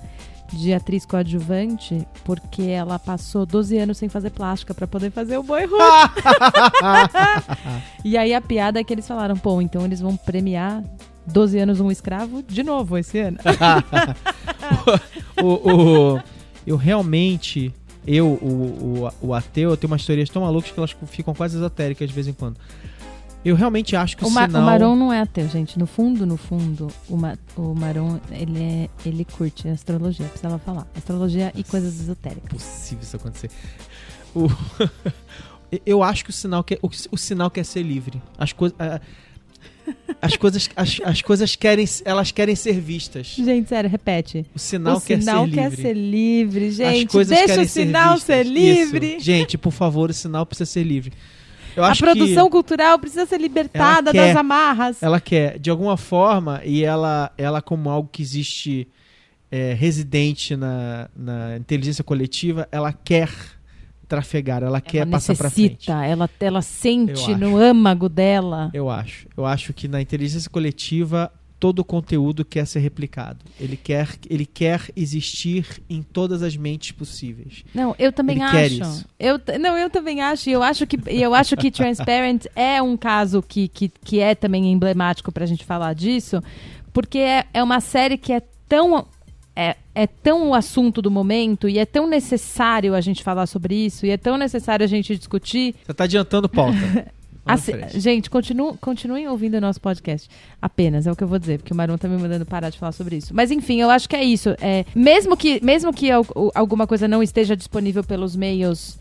de atriz coadjuvante porque ela passou 12 anos sem fazer plástica pra poder fazer o Boyhood. e aí a piada é que eles falaram, pô, então eles vão premiar 12 anos um escravo de novo esse ano. o, o- eu realmente, eu, o, o, o ateu, eu tenho umas teorias tão malucas que elas ficam quase esotéricas de vez em quando. Eu realmente acho que o, O, sinal... o Maron não é ateu, gente. No fundo, no fundo, o, Ma o Maron, ele, é, ele curte astrologia, precisava falar. Astrologia e coisas esotéricas. possível isso acontecer. O- eu acho que o sinal quer, o, o sinal quer ser livre. As coisas... As coisas, as, as coisas querem, elas querem ser vistas. Gente, sério, repete. O sinal, o quer sinal ser quer livre. ser livre, As gente. coisas Deixa querem o sinal vistas. ser livre. Isso. Gente, por favor, o sinal precisa ser livre. A produção cultural precisa ser libertada quer. das amarras. ela quer, de alguma forma, e ela, ela como algo que existe é, residente na, na inteligência coletiva, ela quer trafegar, ela, quer ela passar pra frente. necessita, ela, ela sente no âmago dela. Eu acho. Eu acho que na inteligência coletiva todo o conteúdo quer ser replicado. Ele quer, ele quer existir em todas as mentes possíveis. Não, eu também Ele acho. Eu, não, eu também acho. E eu acho que, eu acho que Transparent é um caso que, que, que é também emblemático pra gente falar disso, porque é, é uma série que é tão. É, é tão o assunto do momento e é tão necessário a gente falar sobre isso e é tão necessário a gente discutir. Você tá adiantando pauta. Assi- gente, continu, continuem ouvindo o nosso podcast. Apenas, é o que eu vou dizer, porque o Maron tá me mandando parar de falar sobre isso. Mas enfim, eu acho que é isso. É, mesmo que, mesmo que alguma coisa não esteja disponível pelos meios.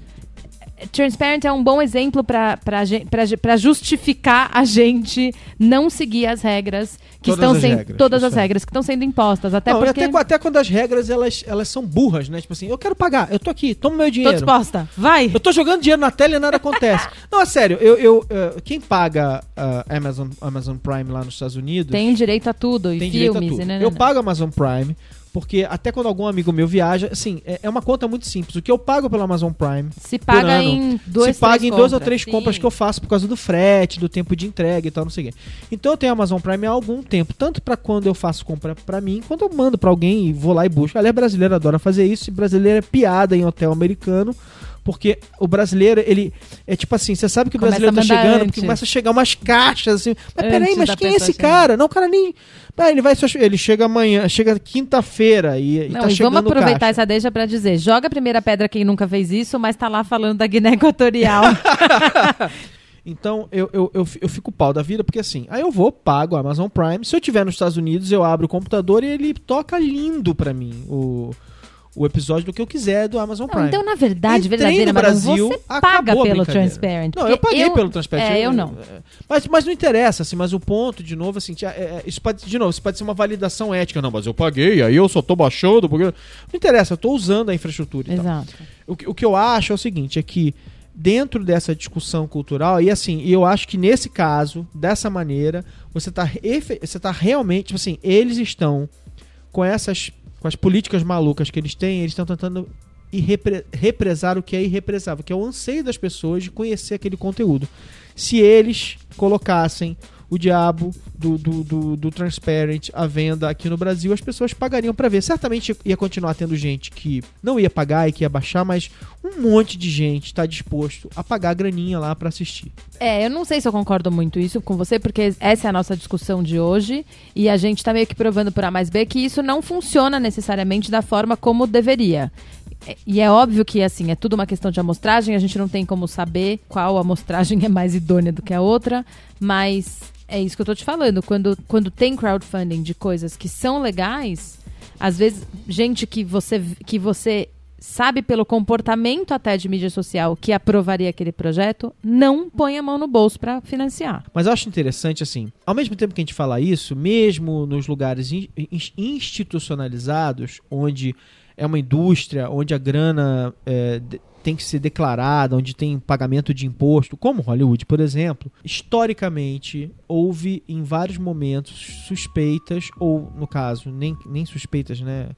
Transparent é um bom exemplo para justificar a gente não seguir as regras que Todas estão as sendo regras, todas as aí. regras que estão sendo impostas até Não, porque até, até quando as regras elas, elas são burras, né? Tipo assim, eu quero pagar, eu tô aqui, toma meu tô dinheiro. disposta vai Eu tô jogando dinheiro na tela e nada acontece. Não, é sério, eu, eu, eh, quem paga ah, Amazon, Amazon Prime lá nos Estados Unidos tem direito a tudo e tem direito a filmes tudo. e né, Eu pago Amazon Prime, porque até quando algum amigo meu viaja, assim, é, é uma conta muito simples. O que eu pago pelo Amazon Prime se paga ano, em duas se paga em duas ou três Sim. compras que eu faço por causa do frete, do tempo de entrega e tal, não sei o quê. Então eu tenho Amazon Prime há algum tempo, tanto pra quando eu faço compra pra mim, quanto eu mando pra alguém e vou lá e busco. Aliás, brasileiro adora fazer isso, e brasileiro é piada em hotel americano. Porque o brasileiro, ele. É tipo assim, você sabe que o Começa brasileiro tá chegando, antes. porque começa a chegar umas caixas assim. Mas Antes peraí, mas quem é esse chegar. cara? Não, o cara nem. Ah, ele vai só. Ele chega amanhã, chega quinta-feira e, e Não, tá e vamos aproveitar caixa. essa deixa pra dizer: joga a primeira pedra quem nunca fez isso, mas tá lá falando da Guiné Equatorial. Então eu, eu, eu, eu fico pau da vida, porque assim, aí eu vou, pago a Amazon Prime. Se eu tiver nos Estados Unidos, eu abro o computador e ele toca lindo pra mim o, o episódio do que eu quiser do Amazon Não, Prime. então, na verdade, verdadeira, no Brasil, você paga pelo. Transparent. Não, eu paguei eu- pelo Transparent. É, eu não. Mas, mas não interessa, assim, mas o ponto, de novo, assim, é- é- isso pode, de novo, isso pode ser uma validação ética. Não, mas eu paguei, aí eu só tô baixando, porque... Não interessa, eu tô usando a infraestrutura e tal. Exato. O, que- o que eu acho é o seguinte, é que dentro dessa discussão cultural, e assim, eu acho que nesse caso, dessa maneira, você tá, você tá realmente, tipo assim, eles estão com essas, com as políticas malucas que eles têm, eles estão tentando irrepre- represar o que é irrepresável, que é o anseio das pessoas de conhecer aquele conteúdo. Se eles colocassem o diabo do, do, do, do Transparent à venda aqui no Brasil, as pessoas pagariam pra ver. Certamente ia continuar tendo gente que não ia pagar e que ia baixar, mas um monte de gente está disposto a pagar a graninha lá pra assistir. É, eu não sei se eu concordo muito isso com você, porque essa é a nossa discussão de hoje e a gente tá meio que provando por A mais B que isso não funciona necessariamente da forma como deveria. É- E é óbvio que, assim, é tudo uma questão de amostragem, a gente não tem como saber qual amostragem é mais idônea do que a outra, mas é isso que eu tô te falando. Quando, quando tem crowdfunding de coisas que são legais, às vezes, gente que você, que você sabe pelo comportamento até de mídia social que aprovaria aquele projeto, não põe a mão no bolso para financiar. Mas eu acho interessante, assim, ao mesmo tempo que a gente fala isso, mesmo nos lugares in- in- institucionalizados, onde é uma indústria, onde a grana é, tem que ser declarada, onde tem pagamento de imposto, como Hollywood, por exemplo, historicamente houve em vários momentos suspeitas, ou no caso, nem, nem suspeitas, né?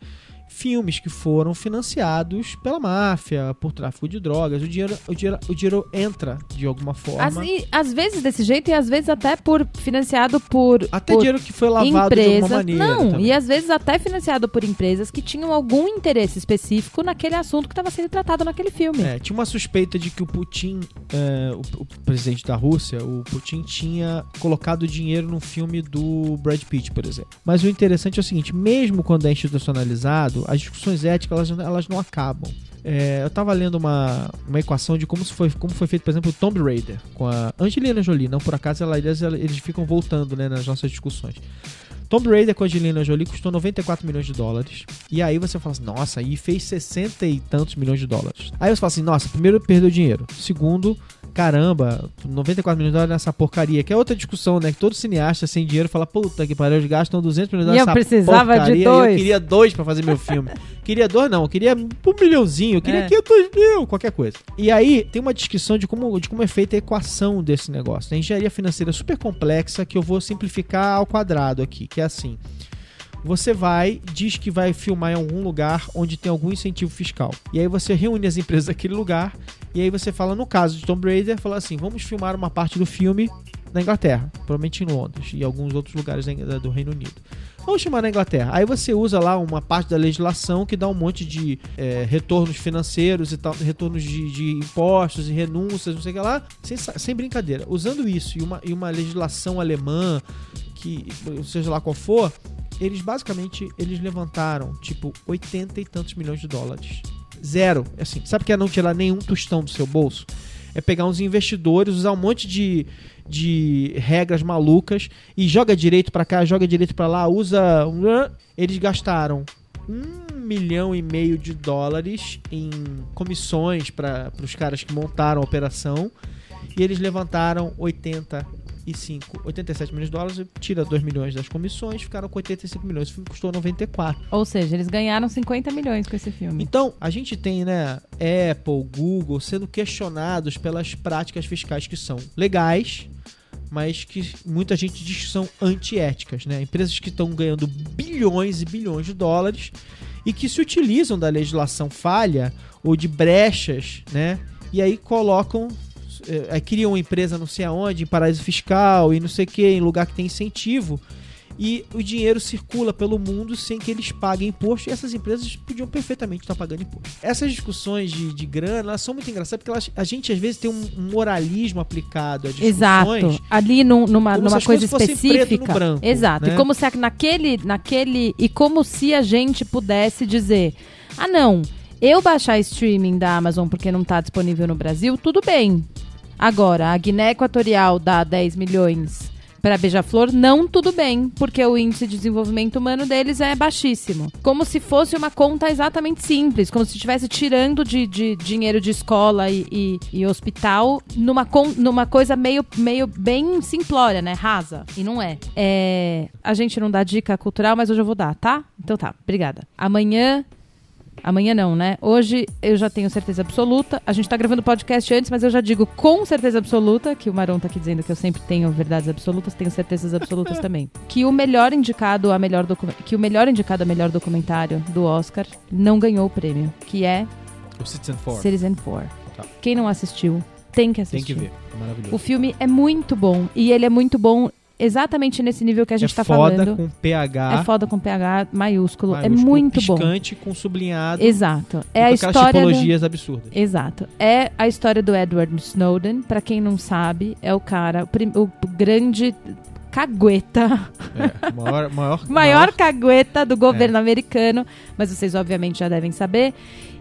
Filmes que foram financiados pela máfia, por tráfico de drogas. O dinheiro, o dinheiro, o dinheiro entra de alguma forma. Às, e, às vezes desse jeito e às vezes até por financiado por, Até por dinheiro que foi lavado de empresas. alguma maneira. não, também. e às vezes até financiado por empresas que tinham algum interesse específico naquele assunto que estava sendo tratado naquele filme. É, tinha uma suspeita de que o Putin, é, o, o presidente da Rússia, o Putin tinha colocado dinheiro num filme do Brad Pitt, por exemplo. Mas o interessante é o seguinte, mesmo quando é institucionalizado, as discussões éticas elas, elas não acabam. É, eu tava lendo uma, uma equação de como, se foi, como foi feito, por exemplo, o Tomb Raider, com a Angelina Jolie. Não por acaso, ela, eles, eles ficam voltando né, nas nossas discussões. Tomb Raider com a Angelina Jolie custou 94 milhões de dólares. E aí você fala assim, nossa, e fez 60 e tantos milhões de dólares. Aí você fala assim, nossa, primeiro perdeu dinheiro. Segundo, caramba, 94 milhões de dólares nessa porcaria. Que é outra discussão, né? Que todo cineasta sem dinheiro fala, puta que pariu, eles gastam 200 milhões de eu dólares nessa precisava de porcaria, e dois. Eu queria dois pra fazer meu filme. queria dois não, eu queria um milhãozinho, eu queria É. 500 mil, qualquer coisa. E aí tem uma discussão de como, de como é feita a equação desse negócio. A engenharia financeira é super complexa que eu vou simplificar ao quadrado aqui, que é assim. Você vai, diz que vai filmar em algum lugar onde tem algum incentivo fiscal. E aí você reúne as empresas daquele lugar. E aí você fala, no caso de Tomb Raider, fala assim: vamos filmar uma parte do filme na Inglaterra, provavelmente em Londres e alguns outros lugares do Reino Unido. Vamos chamar na Inglaterra. Aí você usa lá uma parte da legislação que dá um monte de é, retornos financeiros e tal, retornos de, de impostos e renúncias, não sei o que lá, sem, sem brincadeira. Usando isso e uma, e uma legislação alemã, que seja lá qual for, eles basicamente eles levantaram tipo 80 e tantos milhões de dólares. Zero. Assim, sabe que é não tirar nenhum tostão do seu bolso? É pegar uns investidores, usar um monte de, de regras malucas e joga direito pra cá, joga direito pra lá, usa. Eles gastaram um milhão e meio de dólares em comissões para os caras que montaram a operação e eles levantaram 85, 87 milhões de dólares, tira 2 milhões das comissões, ficaram com 85 milhões. O filme custou 94. Ou seja, eles ganharam 50 milhões com esse filme. Então, a gente tem, né, Apple, Google sendo questionados pelas práticas fiscais que são legais, mas que muita gente diz que são antiéticas, né? Empresas que estão ganhando bilhões e bilhões de dólares e que se utilizam da legislação falha ou de brechas, né? E aí colocam eh, aí criam uma empresa não sei aonde, em paraíso fiscal e não sei o que, em lugar que tem incentivo. E o dinheiro circula pelo mundo sem que eles paguem imposto. E essas empresas podiam perfeitamente estar pagando imposto. Essas discussões de, de grana, elas são muito engraçadas porque elas- a gente às vezes tem um moralismo aplicado a discussões. Exato. Ali num- numa, numa coisa específica. branco, Exato. né? E como se naquele, naquele. E como se a gente pudesse dizer: ah, não, eu baixar streaming da Amazon porque não está disponível no Brasil, tudo bem. Agora, a Guiné Equatorial dá 10 milhões para Beija-Flor, não tudo bem, porque o índice de desenvolvimento humano deles é baixíssimo. Como se fosse uma conta exatamente simples, como se estivesse tirando de, de dinheiro de escola e, e- e hospital numa, numa coisa meio, meio bem simplória, né? Rasa. E não é. é. A gente não dá dica cultural, mas hoje eu vou dar, tá? Então tá, obrigada. Amanhã Amanhã não, né? Hoje eu já tenho certeza absoluta. A gente tá gravando o podcast antes, mas eu já digo com certeza absoluta, que o Maron tá aqui dizendo que eu sempre tenho verdades absolutas, tenho certezas absolutas também. Que o melhor indicado a melhor que o melhor indicado a melhor documentário do Oscar não ganhou o prêmio, que é O Citizen Four. Citizen Four. Tá. Quem não assistiu, tem que Tem assistir. que ver. É maravilhoso. O filme é muito bom e ele é muito bom exatamente nesse nível que a gente é tá foda falando. com PH. É foda com PH maiúsculo, é maiúsculo, muito bom. piscante, com sublinhado. Exato. É a história do... tipologias absurdas. Exato. É a história do Edward Snowden. Pra quem não sabe, é o cara, o, prim- o grande cagueta É, maior, maior, maior cagueta do governo americano, mas vocês obviamente já devem saber.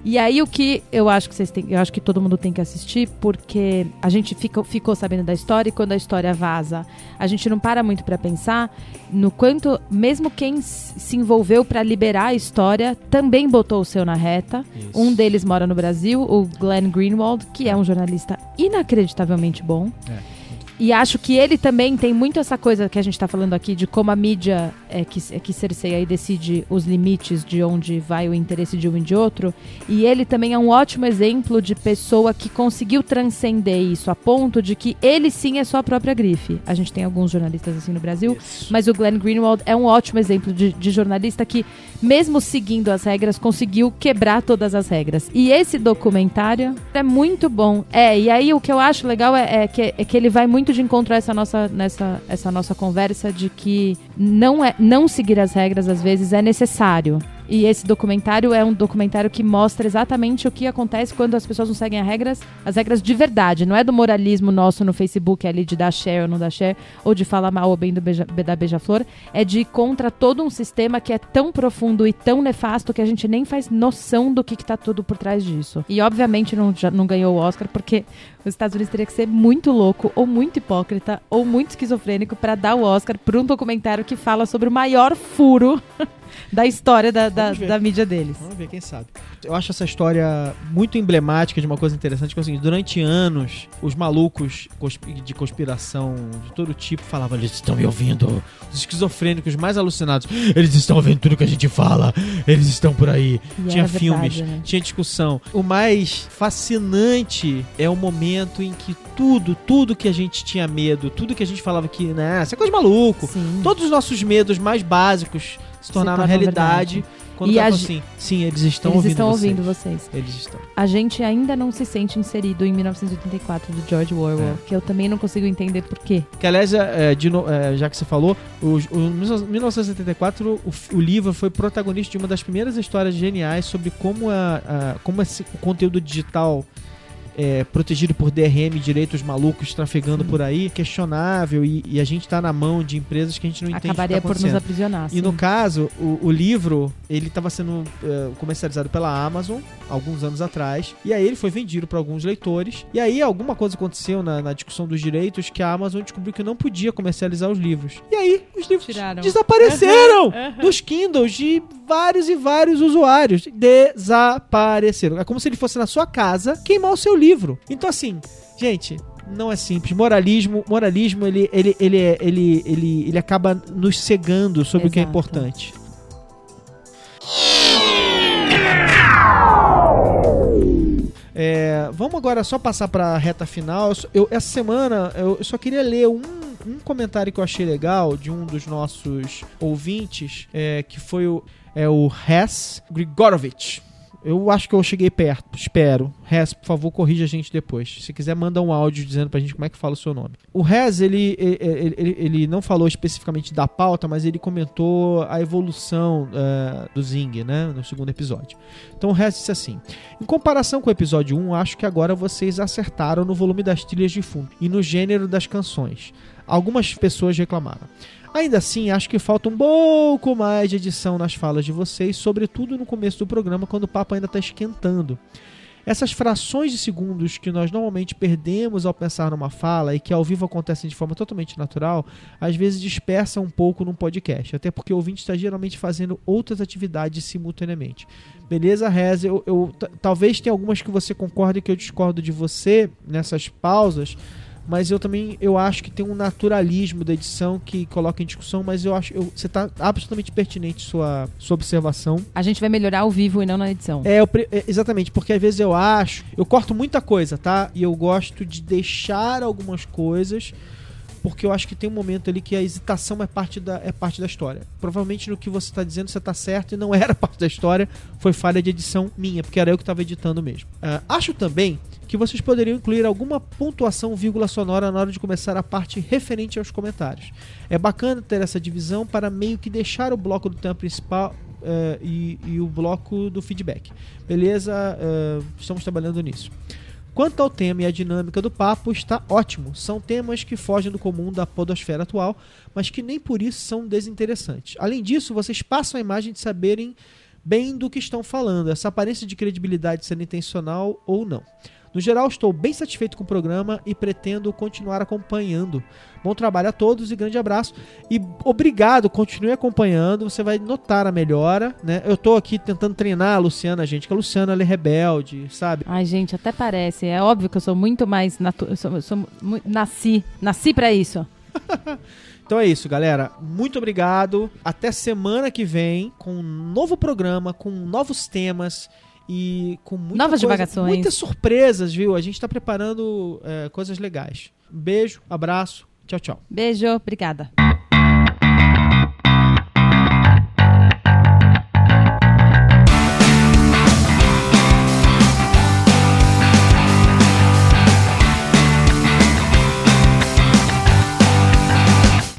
E aí o que eu acho que vocês têm, eu acho que todo mundo tem que assistir, porque a gente fica, ficou sabendo da história e quando a história vaza, a gente não para muito para pensar no quanto mesmo quem se envolveu para liberar a história também botou o seu na reta. Isso. Um deles mora no Brasil, o Glenn Greenwald, que é um jornalista inacreditavelmente bom. É. E acho que ele também tem muito essa coisa que a gente está falando aqui de como a mídia é que, é que cerceia e decide os limites de onde vai o interesse de um e de outro. E ele também é um ótimo exemplo de pessoa que conseguiu transcender isso a ponto de que ele sim é sua própria grife. A gente tem alguns jornalistas assim no Brasil, isso. mas o Glenn Greenwald é um ótimo exemplo de, de jornalista que, mesmo seguindo as regras, conseguiu quebrar todas as regras. E esse documentário é muito bom. É, e aí o que eu acho legal é, é que, é que ele vai muito muito de encontro a essa nossa, nessa, essa nossa conversa de que não, é, não seguir as regras às vezes é necessário. E esse documentário é um documentário que mostra exatamente o que acontece quando as pessoas não seguem as regras, as regras de verdade. Não é do moralismo nosso no Facebook ali de dar share ou não dar share, ou de falar mal ou bem do beija, da beija-flor. É de ir contra todo um sistema que é tão profundo e tão nefasto que a gente nem faz noção do que, está tudo por trás disso. E obviamente não, já, não ganhou o Oscar porque os Estados Unidos teria que ser muito louco, ou muito hipócrita, ou muito esquizofrênico para dar o Oscar para um documentário que fala sobre o maior furo da história da, da, da, mídia deles. Vamos ver, quem sabe. Eu acho essa história muito emblemática de uma coisa interessante, que é seguinte, durante anos, os malucos de conspiração de todo tipo falavam, eles estão me ouvindo, os esquizofrênicos mais alucinados, eles estão ouvindo tudo que a gente fala, eles estão por aí. E tinha é filmes, verdade, né? tinha discussão. O mais fascinante é o momento em que tudo, tudo que a gente tinha medo, tudo que a gente falava que, né, isso é coisa de maluco, Sim. todos os nossos medos mais básicos se tornaram se realidade. Quando e a assim, sim, eles estão eles ouvindo estão vocês. ouvindo vocês. Eles estão. A gente ainda não se sente inserido em 1984 do George Orwell, é. que eu também não consigo entender por quê. Que aliás, é, de, é, já que você falou, o, o 1974 o, o, livro foi protagonista de uma das primeiras histórias geniais sobre como, a, a como esse, o conteúdo digital é, protegido por DRM, direitos malucos trafegando sim. por aí, questionável e, e, a gente tá na mão de empresas que a gente não entende Acabaria tá por nos aprisionar. E no caso, o, o livro, ele estava sendo é, comercializado pela Amazon alguns anos atrás, e aí ele foi vendido para alguns leitores, e aí alguma coisa aconteceu na, na, discussão dos direitos que a Amazon descobriu que não podia comercializar os livros. E aí os livros Tiraram. desapareceram dos Kindles de vários e vários usuários. Desapareceram. É como se ele fosse na sua casa queimar o seu livro. Então, assim, gente, não é simples. Moralismo, moralismo ele, ele, ele, é, ele, ele, ele acaba nos cegando sobre Exato. o que é importante. É, vamos agora só passar para a reta final. Eu, essa semana eu, só queria ler um, um, comentário que eu achei legal de um dos nossos ouvintes, é, que foi o, é o Hess Grigorovich. Eu acho que eu cheguei perto, espero. Rez, por favor, corrija a gente depois. Se quiser, manda um áudio dizendo pra gente como é que fala o seu nome. O Rez, ele, ele, ele, ele não falou especificamente da pauta, mas ele comentou a evolução uh, do Zing, né, no segundo episódio. Então o Rez disse assim: Em comparação com o episódio 1, acho que agora vocês acertaram no volume das trilhas de fundo e no gênero das canções. Algumas pessoas reclamaram. Ainda assim, acho que falta um pouco mais de edição nas falas de vocês, sobretudo no começo do programa, quando o papo ainda está esquentando. Essas frações de segundos que nós normalmente perdemos ao pensar numa fala e que ao vivo acontecem de forma totalmente natural, às vezes dispersam um pouco num podcast, até porque o ouvinte está geralmente fazendo outras atividades simultaneamente. Beleza, Rez? Eu, eu talvez tenha algumas que você concorde que eu discordo de você nessas pausas mas eu também eu acho que tem um naturalismo da edição que coloca em discussão, mas eu acho eu, você está absolutamente pertinente sua sua observação. A gente vai melhorar ao vivo e não na edição. É, eu, é, exatamente, porque às vezes eu acho, eu corto muita coisa, tá? E eu gosto de deixar algumas coisas porque eu acho que tem um momento ali que a hesitação é parte da, é parte da história. Provavelmente no que você está dizendo você está certo e não era parte da história, foi falha de edição minha, porque era eu que estava editando mesmo. Uh, acho também que vocês poderiam incluir alguma pontuação vírgula sonora na hora de começar a parte referente aos comentários. É bacana ter essa divisão para meio que deixar o bloco do tema principal uh, e, e, o bloco do feedback. Beleza? Uh, estamos trabalhando nisso. Quanto ao tema e a dinâmica do papo, está ótimo. São temas que fogem do comum da podosfera atual, mas que nem por isso são desinteressantes. Além disso, vocês passam a imagem de saberem bem do que estão falando, essa aparência de credibilidade sendo intencional ou não. No geral, estou bem satisfeito com o programa e pretendo continuar acompanhando. Bom trabalho a todos e grande abraço. E obrigado, continue acompanhando, você vai notar a melhora, né? Eu tô aqui tentando treinar a Luciana, gente, que a Luciana ela é rebelde, sabe? Ai, gente, até parece. É óbvio que eu sou muito mais. Natu eu sou, eu sou nasci. Nasci pra isso. Então é isso, galera. Muito obrigado. Até semana que vem com um novo programa, com novos temas e com muita Novas coisa- divagações. muitas surpresas, viu? A gente tá preparando é, coisas legais. Beijo, abraço, tchau, tchau. Beijo, obrigada.